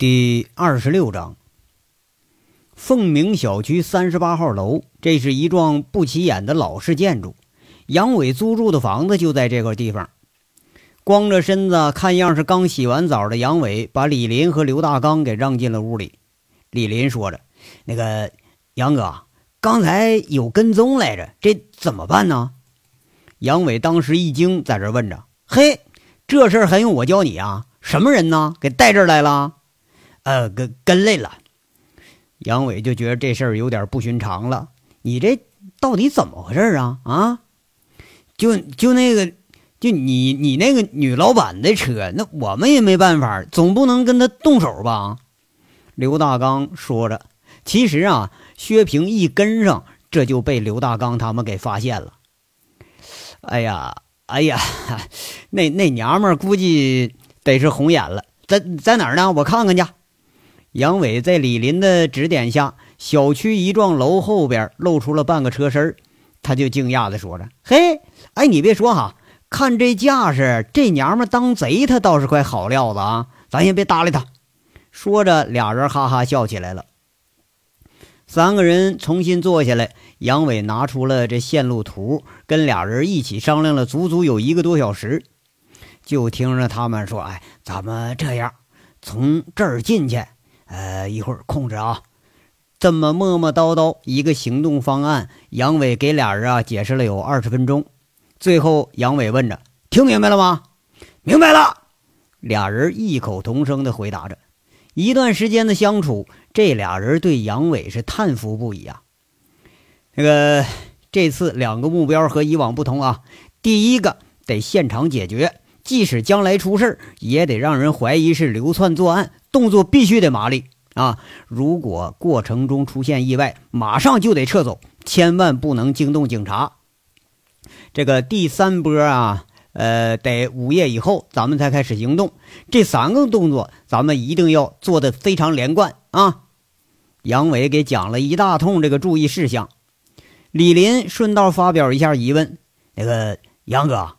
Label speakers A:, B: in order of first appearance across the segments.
A: 第二十六章，凤鸣小区三十八号楼，这是一幢不起眼的老式建筑。杨伟租住的房子就在这个地方。光着身子，看样是刚洗完澡的杨伟，把李林和刘大刚给让进了屋里。李林说着：“那个杨哥，刚才有跟踪来着，这怎么办呢？”杨伟当时一惊，在这问着：“嘿，这事儿还用我教你啊？什么人呢？给带这儿来了？”呃，跟跟累了，杨伟就觉得这事儿有点不寻常了。你这到底怎么回事啊？啊，就就那个，就你你那个女老板的车，那我们也没办法，总不能跟他动手吧？刘大刚说着，其实啊，薛平一跟上，这就被刘大刚他们给发现了。哎呀，哎呀，那那娘们估计得是红眼了，在在哪儿呢？我看看去。杨伟在李林的指点下，小区一幢楼后边露出了半个车身他就惊讶地说着：“嘿，哎，你别说哈，看这架势，这娘们当贼，她倒是块好料子啊！咱先别搭理她。”说着，俩人哈哈笑起来了。三个人重新坐下来，杨伟拿出了这线路图，跟俩人一起商量了足足有一个多小时。就听着他们说：“哎，咱们这样，从这儿进去。”呃，一会儿控制啊！这么磨磨叨叨一个行动方案，杨伟给俩人啊解释了有二十分钟。最后，杨伟问着：“听明白了吗？”“明白了。”俩人异口同声的回答着。一段时间的相处，这俩人对杨伟是叹服不已啊。那个这次两个目标和以往不同啊，第一个得现场解决，即使将来出事也得让人怀疑是流窜作案。动作必须得麻利啊！如果过程中出现意外，马上就得撤走，千万不能惊动警察。这个第三波啊，呃，得午夜以后咱们才开始行动。这三个动作咱们一定要做的非常连贯啊！杨伟给讲了一大通这个注意事项，李林顺道发表一下疑问：“那个杨哥。”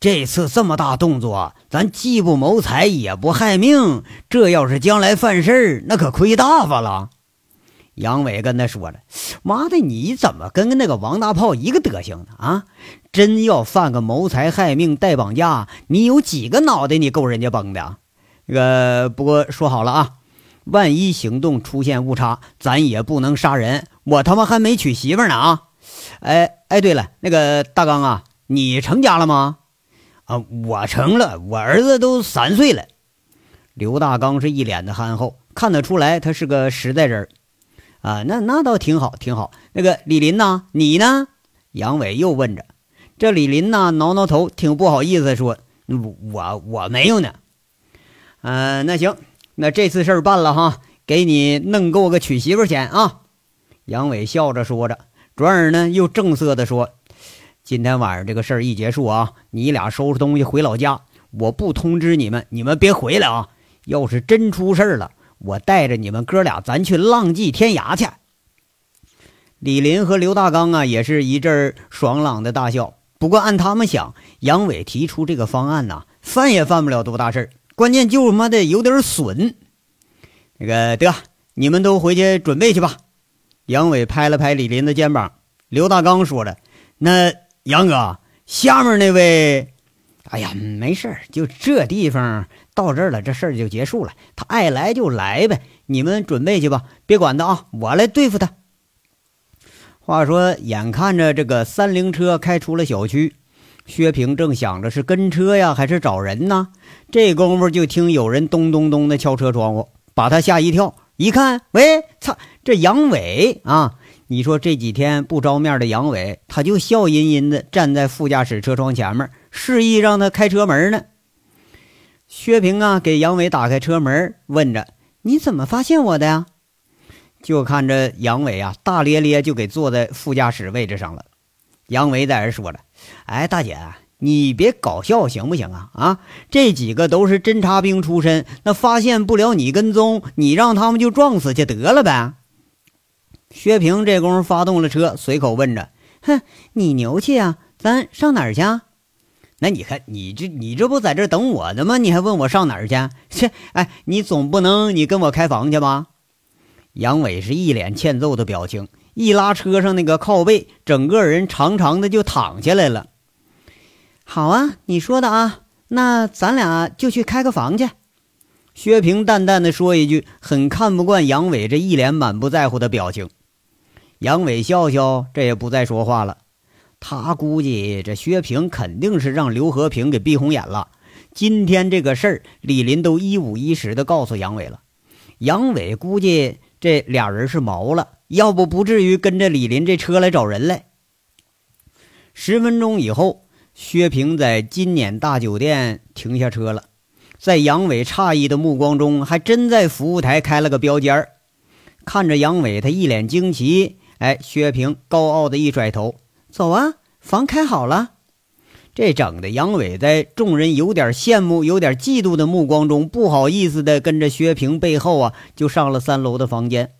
A: 这次这么大动作，咱既不谋财也不害命，这要是将来犯事儿，那可亏大发了。杨伟跟他说了：“妈的，你怎么跟那个王大炮一个德行呢？啊，真要犯个谋财害命、带绑架，你有几个脑袋你够人家崩的？那个不过说好了啊，万一行动出现误差，咱也不能杀人。我他妈还没娶媳妇呢啊！哎哎，对了，那个大刚啊，你成家了吗？”啊，我成了，我儿子都三岁了。刘大刚是一脸的憨厚，看得出来他是个实在人啊，那那倒挺好，挺好。那个李林呢？你呢？杨伟又问着。这李林呢，挠挠头，挺不好意思说：“我我没有呢。”嗯，那行，那这次事儿办了哈，给你弄够个娶媳妇钱啊。杨伟笑着说着，转而呢又正色的说。今天晚上这个事儿一结束啊，你俩收拾东西回老家。我不通知你们，你们别回来啊！要是真出事儿了，我带着你们哥俩，咱去浪迹天涯去。李林和刘大刚啊，也是一阵爽朗的大笑。不过按他们想，杨伟提出这个方案呐，犯也犯不了多大事儿，关键就他妈的有点损。那个得，你们都回去准备去吧。杨伟拍了拍李林的肩膀。刘大刚说着：“那。”杨哥，下面那位，哎呀，没事就这地方到这儿了，这事儿就结束了。他爱来就来呗，你们准备去吧，别管他啊，我来对付他。话说，眼看着这个三菱车开出了小区，薛平正想着是跟车呀，还是找人呢？这功夫就听有人咚咚咚的敲车窗户，把他吓一跳。一看，喂，操，这杨伟啊！你说这几天不着面的杨伟，他就笑吟吟的站在副驾驶车窗前面，示意让他开车门呢。薛平啊，给杨伟打开车门，问着：“你怎么发现我的呀？”就看着杨伟啊，大咧咧就给坐在副驾驶位置上了。杨伟在这说了：“哎，大姐，你别搞笑行不行啊？啊，这几个都是侦察兵出身，那发现不了你跟踪，你让他们就撞死去得了呗。”薛平这功夫发动了车，随口问着：“哼，你牛气啊？咱上哪儿去？那你看，你这你这不在这等我呢吗？你还问我上哪儿去？切，哎，你总不能你跟我开房去吧？杨伟是一脸欠揍的表情，一拉车上那个靠背，整个人长长的就躺下来了。好啊，你说的啊，那咱俩就去开个房去。薛平淡淡的说一句，很看不惯杨伟这一脸满不在乎的表情。杨伟笑笑，这也不再说话了。他估计这薛平肯定是让刘和平给逼红眼了。今天这个事儿，李林都一五一十的告诉杨伟了。杨伟估计这俩人是毛了，要不不至于跟着李林这车来找人来。十分钟以后，薛平在金撵大酒店停下车了。在杨伟诧异的目光中，还真在服务台开了个标间儿。看着杨伟，他一脸惊奇。哎，薛平高傲的一甩头，走啊，房开好了。这整的杨伟在众人有点羡慕、有点嫉妒的目光中，不好意思的跟着薛平背后啊，就上了三楼的房间。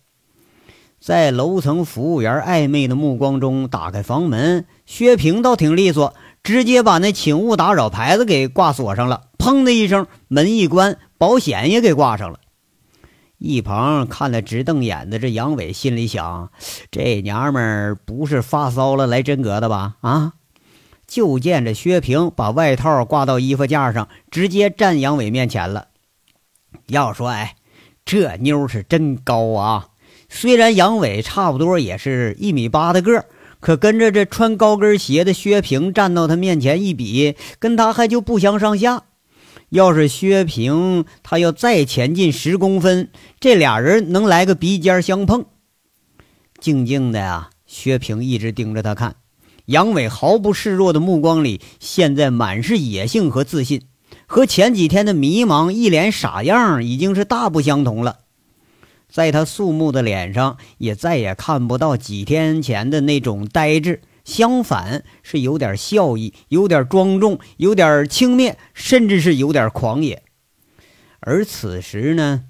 A: 在楼层服务员暧昧的目光中，打开房门，薛平倒挺利索，直接把那请勿打扰牌子给挂锁上了。砰的一声，门一关，保险也给挂上了。一旁看得直瞪眼的这杨伟心里想：这娘们儿不是发骚了来真格的吧？啊！就见着薛平把外套挂到衣服架上，直接站杨伟面前了。要说，哎，这妞是真高啊！虽然杨伟差不多也是一米八的个，可跟着这穿高跟鞋的薛平站到他面前一比，跟他还就不相上下。要是薛平他要再前进十公分，这俩人能来个鼻尖相碰。静静的呀，薛平一直盯着他看，杨伟毫不示弱的目光里，现在满是野性和自信，和前几天的迷茫、一脸傻样已经是大不相同了。在他肃穆的脸上，也再也看不到几天前的那种呆滞。相反是有点笑意，有点庄重，有点轻蔑，甚至是有点狂野。而此时呢，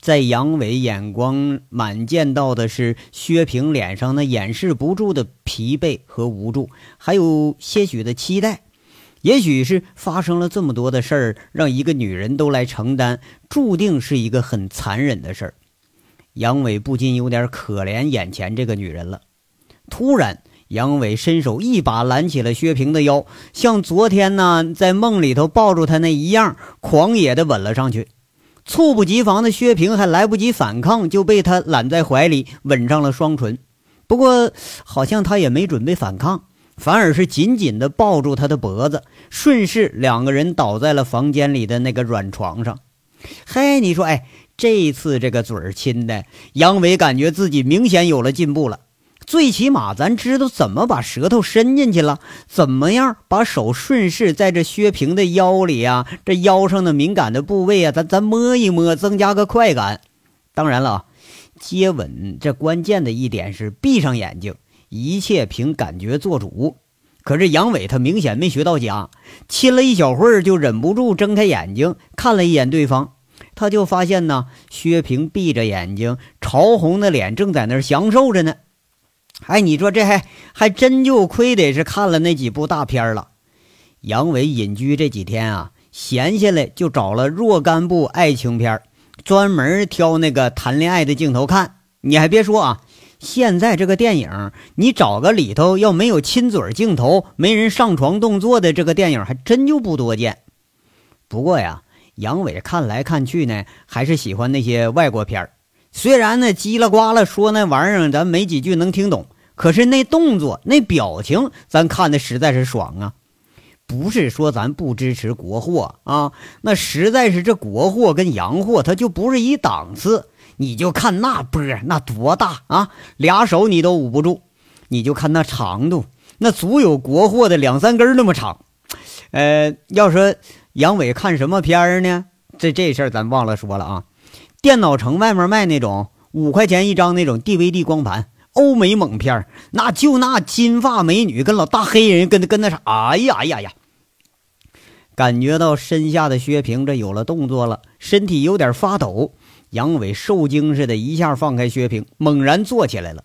A: 在杨伟眼光满见到的是薛平脸上那掩饰不住的疲惫和无助，还有些许的期待。也许是发生了这么多的事儿，让一个女人都来承担，注定是一个很残忍的事儿。杨伟不禁有点可怜眼前这个女人了。突然。杨伟伸手一把揽起了薛平的腰，像昨天呢在梦里头抱住他那一样，狂野的吻了上去。猝不及防的薛平还来不及反抗，就被他揽在怀里，吻上了双唇。不过，好像他也没准备反抗，反而是紧紧的抱住他的脖子，顺势两个人倒在了房间里的那个软床上。嘿，你说，哎，这次这个嘴儿亲的，杨伟感觉自己明显有了进步了。最起码咱知道怎么把舌头伸进去了，怎么样把手顺势在这薛平的腰里啊，这腰上的敏感的部位啊，咱咱摸一摸，增加个快感。当然了，接吻这关键的一点是闭上眼睛，一切凭感觉做主。可是杨伟他明显没学到家，亲了一小会儿就忍不住睁开眼睛看了一眼对方，他就发现呢，薛平闭着眼睛，潮红的脸正在那享受着呢。哎，你说这还还真就亏得是看了那几部大片了。杨伟隐居这几天啊，闲下来就找了若干部爱情片，专门挑那个谈恋爱的镜头看。你还别说啊，现在这个电影，你找个里头要没有亲嘴镜头、没人上床动作的这个电影，还真就不多见。不过呀，杨伟看来看去呢，还是喜欢那些外国片虽然呢叽里呱啦说那玩意儿，咱没几句能听懂，可是那动作、那表情，咱看的实在是爽啊！不是说咱不支持国货啊，那实在是这国货跟洋货，它就不是一档次。你就看那波那多大啊，俩手你都捂不住。你就看那长度，那足有国货的两三根那么长。呃，要说杨伟看什么片儿呢？这这事儿咱忘了说了啊。电脑城外面卖那种五块钱一张那种 DVD 光盘，欧美猛片那就那金发美女跟老大黑人跟跟那啥，哎呀哎呀呀！感觉到身下的薛平这有了动作了，身体有点发抖。杨伟受惊似的，一下放开薛平，猛然坐起来了。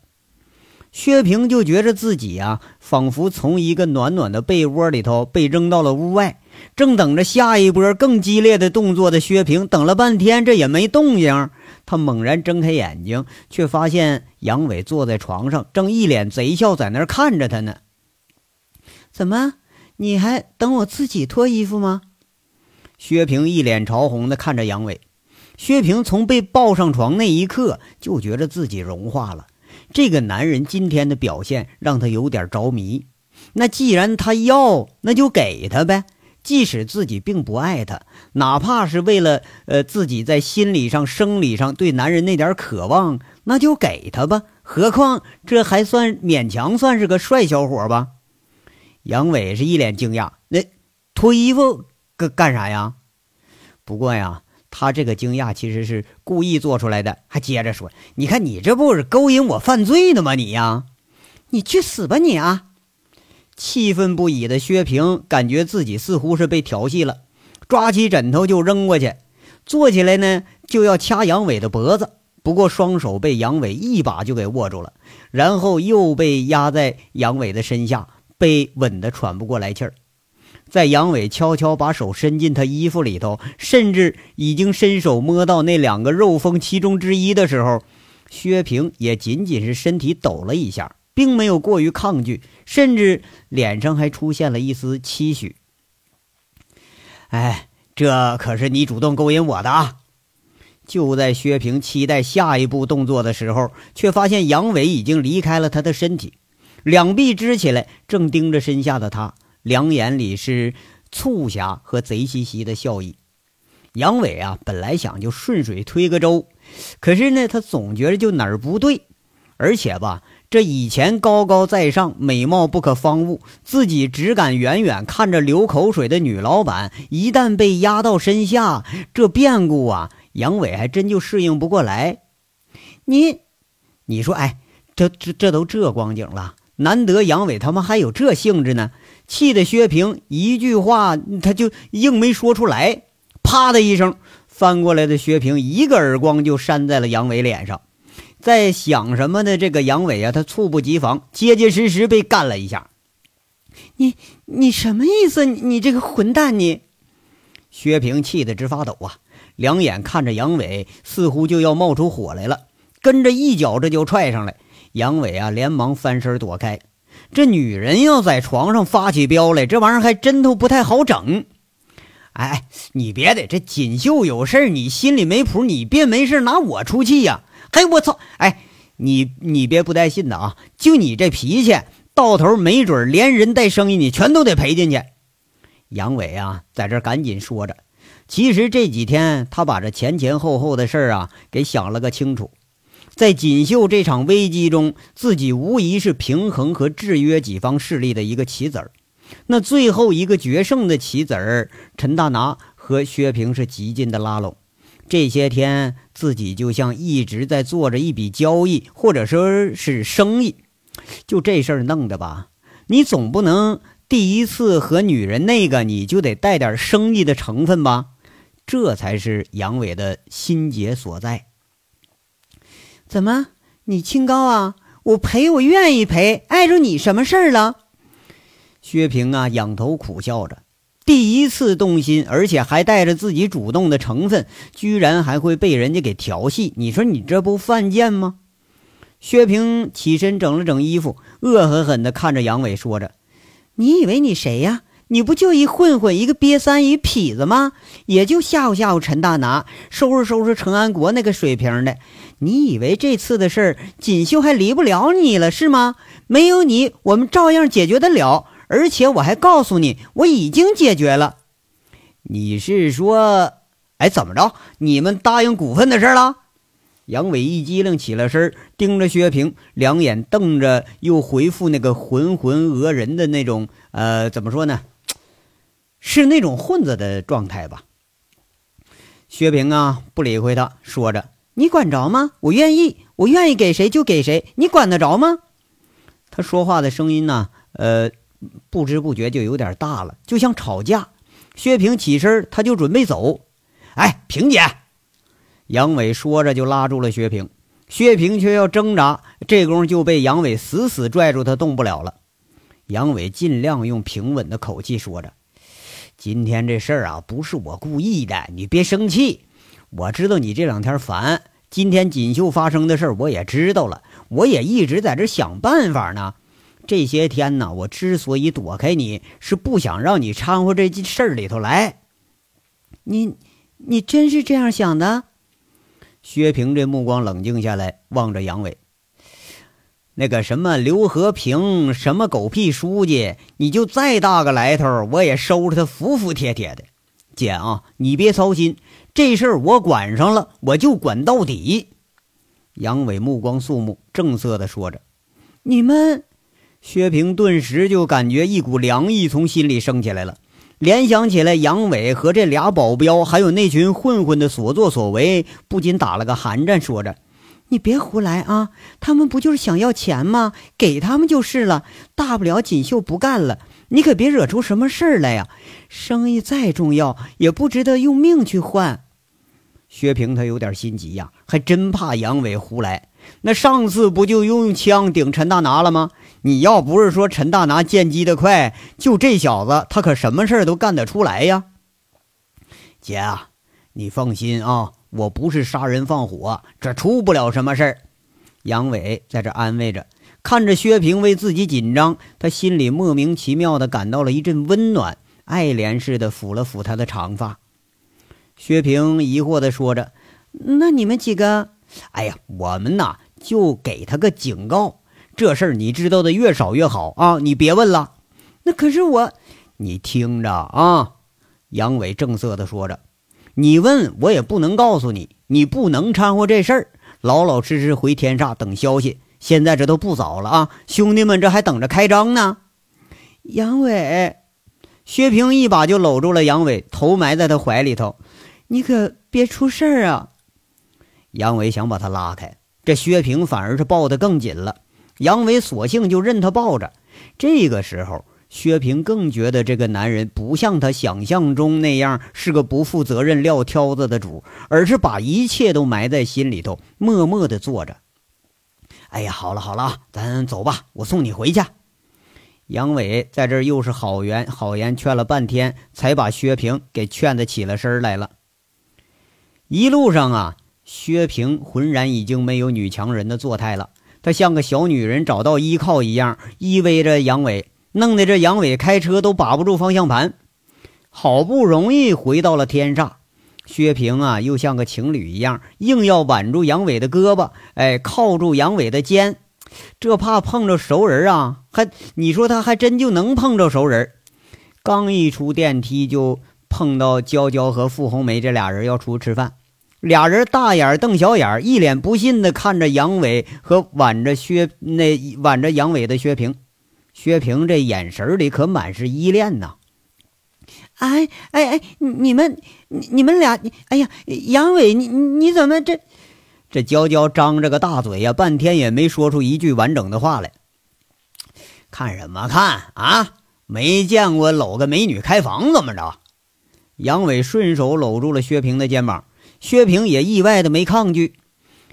A: 薛平就觉着自己啊，仿佛从一个暖暖的被窝里头被扔到了屋外，正等着下一波更激烈的动作的薛平，等了半天这也没动静。他猛然睁开眼睛，却发现杨伟坐在床上，正一脸贼笑在那儿看着他呢。怎么，你还等我自己脱衣服吗？薛平一脸潮红的看着杨伟。薛平从被抱上床那一刻，就觉得自己融化了。这个男人今天的表现让他有点着迷。那既然他要，那就给他呗。即使自己并不爱他，哪怕是为了呃自己在心理上、生理上对男人那点渴望，那就给他吧。何况这还算勉强算是个帅小伙吧。杨伟是一脸惊讶：“那脱衣服干干啥呀？”不过呀。他这个惊讶其实是故意做出来的，还接着说：“你看，你这不是勾引我犯罪呢吗？你呀，你去死吧你啊！”气愤不已的薛平感觉自己似乎是被调戏了，抓起枕头就扔过去，坐起来呢就要掐杨伟的脖子，不过双手被杨伟一把就给握住了，然后又被压在杨伟的身下，被吻得喘不过来气儿。在杨伟悄悄把手伸进他衣服里头，甚至已经伸手摸到那两个肉峰其中之一的时候，薛平也仅仅是身体抖了一下，并没有过于抗拒，甚至脸上还出现了一丝期许。哎，这可是你主动勾引我的啊！就在薛平期待下一步动作的时候，却发现杨伟已经离开了他的身体，两臂支起来，正盯着身下的他。两眼里是促狭和贼兮兮的笑意。杨伟啊，本来想就顺水推个舟，可是呢，他总觉得就哪儿不对。而且吧，这以前高高在上、美貌不可方物，自己只敢远远看着流口水的女老板，一旦被压到身下，这变故啊，杨伟还真就适应不过来。你，你说，哎，这这这都这光景了，难得杨伟他妈还有这兴致呢。气得薛平一句话他就硬没说出来，啪的一声，翻过来的薛平一个耳光就扇在了杨伟脸上。在想什么的这个杨伟啊，他猝不及防，结结实实被干了一下。你你什么意思？你这个混蛋！你薛平气得直发抖啊，两眼看着杨伟，似乎就要冒出火来了，跟着一脚这就踹上来。杨伟啊，连忙翻身躲开。这女人要在床上发起飙来，这玩意儿还真都不太好整。哎，你别的，这锦绣有事你心里没谱，你别没事拿我出气呀！哎，我操！哎，你你别不带信的啊！就你这脾气，到头没准连人带生意你全都得赔进去。杨伟啊，在这赶紧说着，其实这几天他把这前前后后的事儿啊给想了个清楚。在锦绣这场危机中，自己无疑是平衡和制约几方势力的一个棋子儿。那最后一个决胜的棋子儿，陈大拿和薛平是极尽的拉拢。这些天，自己就像一直在做着一笔交易，或者说是生意。就这事儿弄的吧，你总不能第一次和女人那个，你就得带点生意的成分吧？这才是杨伟的心结所在。怎么，你清高啊？我赔，我愿意赔，碍着你什么事儿了？薛平啊，仰头苦笑着，第一次动心，而且还带着自己主动的成分，居然还会被人家给调戏，你说你这不犯贱吗？薛平起身整了整衣服，恶狠狠地看着杨伟，说着：“你以为你谁呀？你不就一混混，一个瘪三，一痞子吗？也就吓唬吓唬陈大拿，收拾收拾陈安国那个水平的。”你以为这次的事儿锦绣还离不了你了是吗？没有你，我们照样解决得了。而且我还告诉你，我已经解决了。你是说，哎，怎么着？你们答应股份的事了？杨伟一激灵，起了身，盯着薛平，两眼瞪着，又回复那个浑浑噩人的那种，呃，怎么说呢？是那种混子的状态吧？薛平啊，不理会他，说着。你管着吗？我愿意，我愿意给谁就给谁，你管得着吗？他说话的声音呢，呃，不知不觉就有点大了，就像吵架。薛平起身，他就准备走。哎，平姐，杨伟说着就拉住了薛平，薛平却要挣扎，这功夫就被杨伟死死拽住，他动不了了。杨伟尽量用平稳的口气说着：“今天这事儿啊，不是我故意的，你别生气。我知道你这两天烦，今天锦绣发生的事儿我也知道了，我也一直在这想办法呢。这些天呢，我之所以躲开你，是不想让你掺和这事儿里头来。
B: 你，你真是这样想的？”
A: 薛平这目光冷静下来，望着杨伟。那个什么刘和平，什么狗屁书记，你就再大个来头，我也收拾他服服帖帖的。姐啊，你别操心，这事儿我管上了，我就管到底。杨伟目光肃穆，正色的说着：“
B: 你们。”
A: 薛平顿时就感觉一股凉意从心里升起来了。联想起来杨伟和这俩保镖，还有那群混混的所作所为，不禁打了个寒战，说着：“
B: 你别胡来啊！他们不就是想要钱吗？给他们就是了，大不了锦绣不干了。你可别惹出什么事儿来呀！生意再重要，也不值得用命去换。”
A: 薛平他有点心急呀，还真怕杨伟胡来。那上次不就用枪顶陈大拿了吗？你要不是说陈大拿见机的快，就这小子，他可什么事儿都干得出来呀。姐啊，你放心啊，我不是杀人放火，这出不了什么事儿。杨伟在这安慰着，看着薛平为自己紧张，他心里莫名其妙的感到了一阵温暖，爱怜似的抚了抚他的长发。薛平疑惑的说着：“
B: 那你们几个？”
A: 哎呀，我们呐就给他个警告，这事儿你知道的越少越好啊！你别问了。
B: 那可是我，
A: 你听着啊！杨伟正色的说着，你问我也不能告诉你，你不能掺和这事儿，老老实实回天煞等消息。现在这都不早了啊，兄弟们这还等着开张呢。
B: 杨伟，
A: 薛平一把就搂住了杨伟，头埋在他怀里头，
B: 你可别出事儿啊！
A: 杨伟想把他拉开，这薛平反而是抱得更紧了。杨伟索性就任他抱着。这个时候，薛平更觉得这个男人不像他想象中那样是个不负责任、撂挑子的主，而是把一切都埋在心里头，默默地坐着。哎呀，好了好了，咱走吧，我送你回去。杨伟在这又是好言好言劝了半天，才把薛平给劝得起了身来了。一路上啊。薛平浑然已经没有女强人的作态了，她像个小女人找到依靠一样，依偎着杨伟，弄得这杨伟开车都把不住方向盘。好不容易回到了天煞，薛平啊，又像个情侣一样，硬要挽住杨伟的胳膊，哎，靠住杨伟的肩，这怕碰着熟人啊！还你说他还真就能碰着熟人？刚一出电梯，就碰到娇娇和傅红梅这俩人要出去吃饭。俩人大眼瞪小眼，一脸不信的看着杨伟和挽着薛那挽着杨伟的薛平。薛平这眼神里可满是依恋呐！
B: 哎哎哎，你们你你们俩，哎呀，杨伟，你你怎么这？
A: 这娇娇张着个大嘴呀，半天也没说出一句完整的话来。看什么看啊？没见过搂个美女开房怎么着？杨伟顺手搂住了薛平的肩膀。薛平也意外的没抗拒，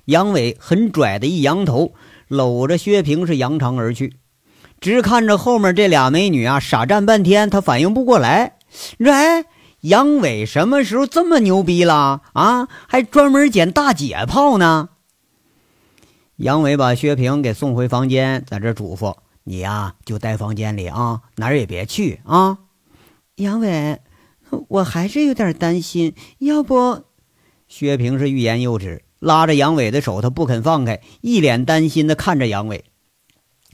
A: 杨伟很拽的一扬头，搂着薛平是扬长而去。直看着后面这俩美女啊，傻站半天，他反应不过来。你说，哎，杨伟什么时候这么牛逼了啊？还专门捡大姐炮呢？杨伟把薛平给送回房间，在这嘱咐：“你呀，就待房间里啊，哪儿也别去啊。”
B: 杨伟，我还是有点担心，要不……
A: 薛平是欲言又止，拉着杨伟的手，他不肯放开，一脸担心的看着杨伟。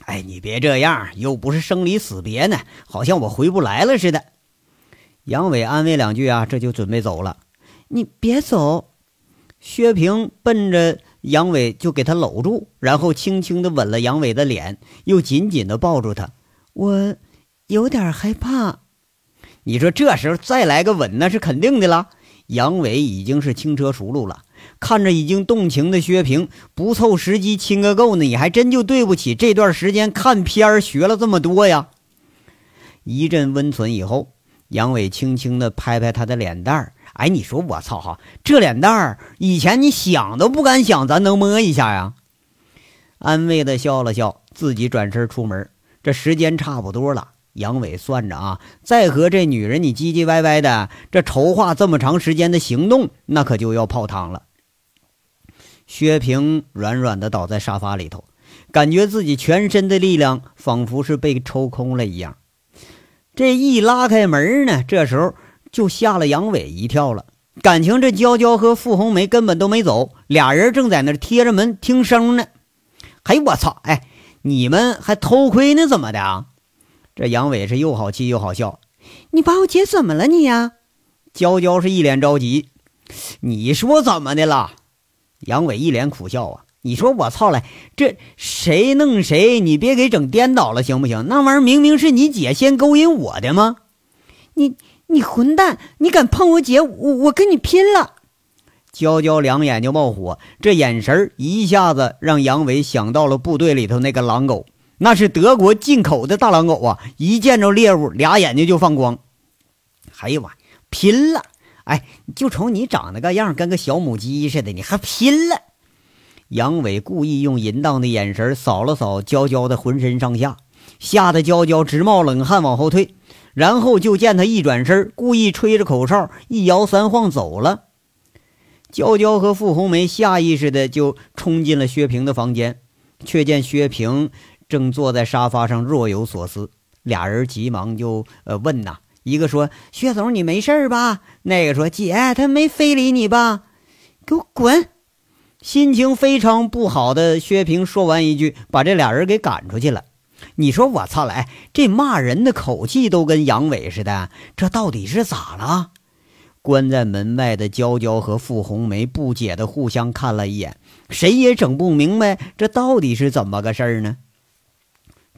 A: 哎，你别这样，又不是生离死别呢，好像我回不来了似的。杨伟安慰两句啊，这就准备走了。
B: 你别走。
A: 薛平奔着杨伟就给他搂住，然后轻轻的吻了杨伟的脸，又紧紧的抱住他。
B: 我有点害怕。
A: 你说这时候再来个吻，那是肯定的了。杨伟已经是轻车熟路了，看着已经动情的薛平，不凑时机亲个够呢，你还真就对不起这段时间看片儿学了这么多呀。一阵温存以后，杨伟轻轻的拍拍他的脸蛋儿，哎，你说我操哈，这脸蛋儿，以前你想都不敢想，咱能摸一下呀？安慰的笑了笑，自己转身出门。这时间差不多了，杨伟算着啊，再和这女人你唧唧歪歪的，这筹划这么长时间的行动，那可就要泡汤了。薛平软软的倒在沙发里头，感觉自己全身的力量仿佛是被抽空了一样。这一拉开门呢，这时候就吓了杨伟一跳了。感情这娇娇和傅红梅根本都没走，俩人正在那贴着门听声呢。嘿，我操！哎。你们还偷窥呢？怎么的啊？这杨伟是又好气又好笑。
B: 你把我姐怎么了你呀？
A: 娇娇是一脸着急。你说怎么的了？杨伟一脸苦笑啊。你说我操嘞，这谁弄谁？你别给整颠倒了行不行？那玩意儿明明是你姐先勾引我的吗？
B: 你你混蛋！你敢碰我姐，我我跟你拼了！
A: 娇娇两眼就冒火，这眼神一下子让杨伟想到了部队里头那个狼狗，那是德国进口的大狼狗啊！一见着猎物，俩眼睛就放光。哎呀妈，拼了！哎，就瞅你长得个样，跟个小母鸡似的，你还拼了？杨伟故意用淫荡的眼神扫了扫娇娇的浑身上下，吓得娇娇直冒冷汗，往后退。然后就见他一转身，故意吹着口哨，一摇三晃走了。娇娇和傅红梅下意识的就冲进了薛平的房间，却见薛平正坐在沙发上若有所思。俩人急忙就呃问呐，一个说：“薛总，你没事吧？”那个说：“姐，他没非礼你吧？”
B: 给我滚！
A: 心情非常不好的薛平说完一句，把这俩人给赶出去了。你说我操来，这骂人的口气都跟杨伟似的，这到底是咋了？关在门外的娇娇和傅红梅不解的互相看了一眼，谁也整不明白这到底是怎么个事儿呢？